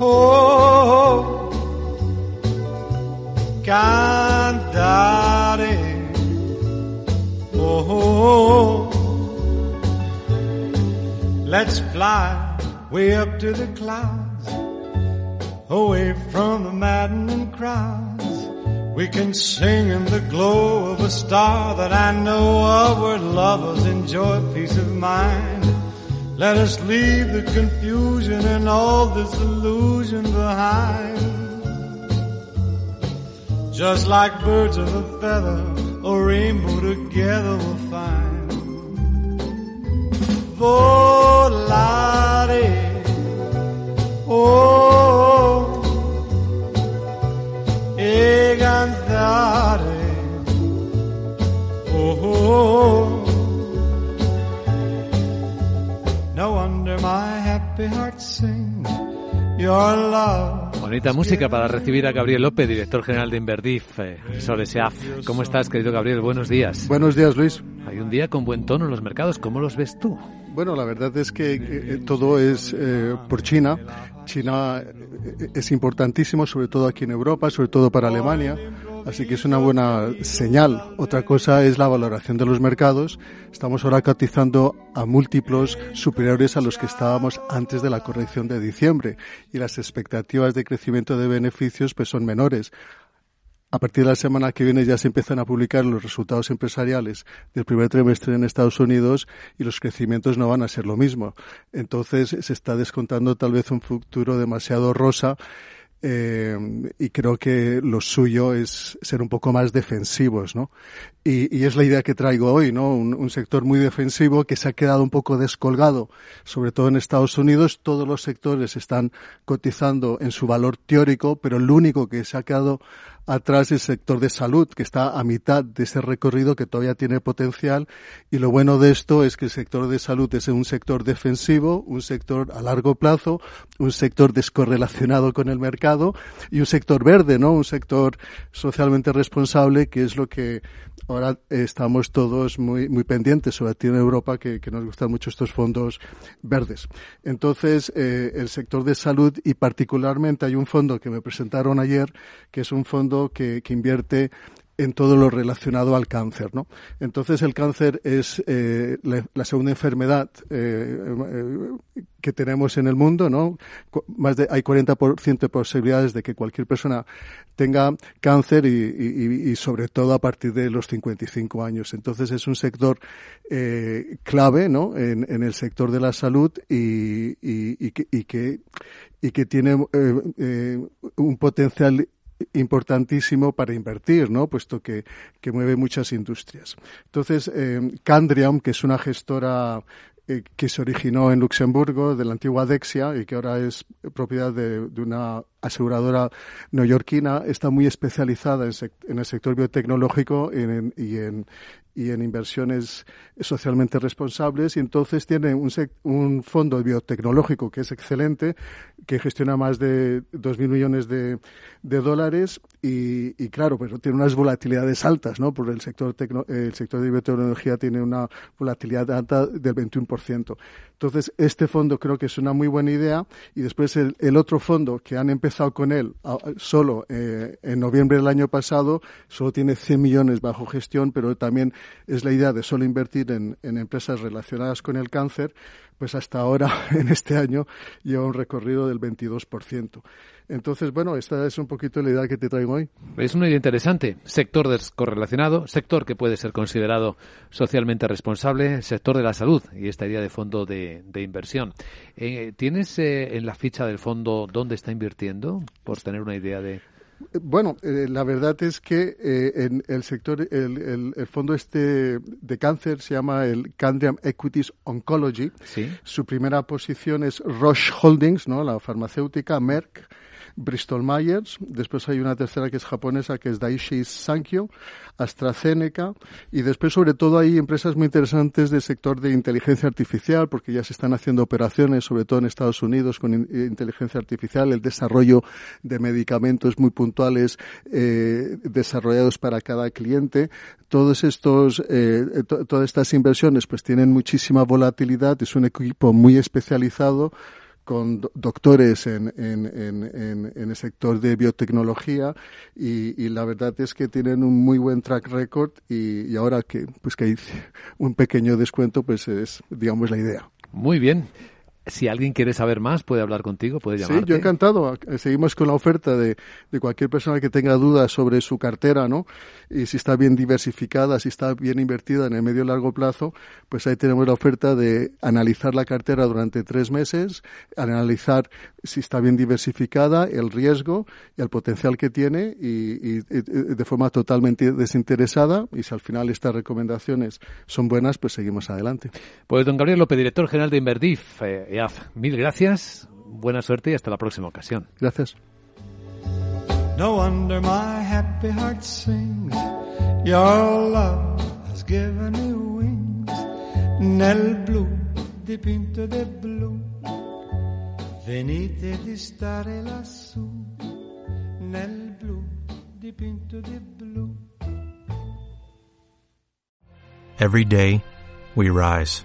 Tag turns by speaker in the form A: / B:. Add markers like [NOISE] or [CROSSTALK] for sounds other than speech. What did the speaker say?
A: Oh, cantare. Oh, let's fly way up to the clouds, away from the maddening crowds. We can sing in the glow of a star that I know of where lovers enjoy peace of mind. Let us leave the confusion and all this illusion behind. Just like birds of a feather, a rainbow together we'll find. Volare, oh, e cantare, oh. oh. No wonder my happy heart sings your love.
B: Bonita música para recibir a Gabriel López, director general de Inverdif, eh, Soreseaf. ¿Cómo estás, querido Gabriel? Buenos días.
C: Buenos días, Luis.
B: Hay un día con buen tono en los mercados. ¿Cómo los ves tú?
C: Bueno, la verdad es que eh, todo es eh, por China. China eh, es importantísimo, sobre todo aquí en Europa, sobre todo para Alemania. Así que es una buena señal. Otra cosa es la valoración de los mercados. Estamos ahora cotizando a múltiplos superiores a los que estábamos antes de la corrección de diciembre y las expectativas de crecimiento de beneficios pues son menores. A partir de la semana que viene ya se empiezan a publicar los resultados empresariales del primer trimestre en Estados Unidos y los crecimientos no van a ser lo mismo. Entonces se está descontando tal vez un futuro demasiado rosa eh, y creo que lo suyo es ser un poco más defensivos, ¿no? Y, y es la idea que traigo hoy, ¿no? Un, un, sector muy defensivo que se ha quedado un poco descolgado, sobre todo en Estados Unidos. Todos los sectores están cotizando en su valor teórico, pero el único que se ha quedado atrás el sector de salud, que está a mitad de ese recorrido que todavía tiene potencial. Y lo bueno de esto es que el sector de salud es un sector defensivo, un sector a largo plazo, un sector descorrelacionado con el mercado y un sector verde, ¿no? Un sector socialmente responsable, que es lo que ahora estamos todos muy, muy pendientes, sobre todo en Europa, que, que nos gustan mucho estos fondos verdes. Entonces, eh, el sector de salud y particularmente hay un fondo que me presentaron ayer, que es un fondo que, invierte en todo lo relacionado al cáncer, ¿no? Entonces el cáncer es eh, la, segunda enfermedad eh, eh, que tenemos en el mundo, ¿no? Más de hay 40% de posibilidades de que cualquier persona tenga cáncer y, sobre todo a partir de los 55 años. Entonces es un sector clave, ¿no? En, el sector de la salud y, que, y que tiene un potencial importantísimo para invertir, ¿no? Puesto que, que mueve muchas industrias. Entonces, eh, Candriam, que es una gestora eh, que se originó en Luxemburgo, de la antigua Dexia, y que ahora es propiedad de, de una aseguradora neoyorquina, está muy especializada en, en el sector biotecnológico en, y, en, y en inversiones socialmente responsables y entonces tiene un, un fondo biotecnológico que es excelente, que gestiona más de 2.000 millones de, dólares y, y, claro, pero tiene unas volatilidades altas, ¿no? Porque el sector, tecno, el sector de biotecnología tiene una volatilidad alta del 21%. Entonces, este fondo creo que es una muy buena idea. Y después el, el otro fondo que han empezado con él solo eh, en noviembre del año pasado, solo tiene 100 millones bajo gestión, pero también es la idea de solo invertir en, en empresas relacionadas con el cáncer, pues hasta ahora, [LAUGHS] en este año, lleva un recorrido del 22%. Entonces, bueno, esta es un poquito la idea que te traigo hoy.
B: Es una idea interesante. Sector descorrelacionado, sector que puede ser considerado socialmente responsable, sector de la salud y esta idea de fondo de, de inversión. Eh, ¿Tienes eh, en la ficha del fondo dónde está invirtiendo? Por tener una idea de.
C: Bueno, eh, la verdad es que eh, en el sector, el, el, fondo este de cáncer se llama el Candriam Equities Oncology.
B: ¿Sí?
C: Su primera posición es Roche Holdings, ¿no? La farmacéutica Merck Bristol Myers, después hay una tercera que es japonesa, que es Daiichi Sankyo, AstraZeneca, y después sobre todo hay empresas muy interesantes del sector de inteligencia artificial, porque ya se están haciendo operaciones, sobre todo en Estados Unidos, con inteligencia artificial, el desarrollo de medicamentos muy puntuales eh, desarrollados para cada cliente. Todos estos, eh, todas estas inversiones pues tienen muchísima volatilidad, es un equipo muy especializado, con doctores en, en, en, en, el sector de biotecnología y, la verdad es que tienen un muy buen track record y, y ahora que pues que hay un pequeño descuento pues es digamos la idea.
B: Muy bien. Si alguien quiere saber más, puede hablar contigo, puede llamarte.
C: Sí, yo encantado. Seguimos con la oferta de, de, cualquier persona que tenga dudas sobre su cartera, ¿no? Y si está bien diversificada, si está bien invertida en el medio y largo plazo, pues ahí tenemos la oferta de analizar la cartera durante tres meses, analizar si está bien diversificada, el riesgo y el potencial que tiene y, y, y de forma totalmente desinteresada. Y si al final estas recomendaciones son buenas, pues seguimos adelante.
B: Pues don Gabriel López, director general de Inverdif. Eh, Mil gracias, buena suerte y hasta la próxima ocasión.
C: Gracias.
A: No wonder my happy heart sings. Your love has given me wings. Nel blu dipinto de blu. Venite di stare lassù. Nel blu dipinto di blu.
D: Every day we rise,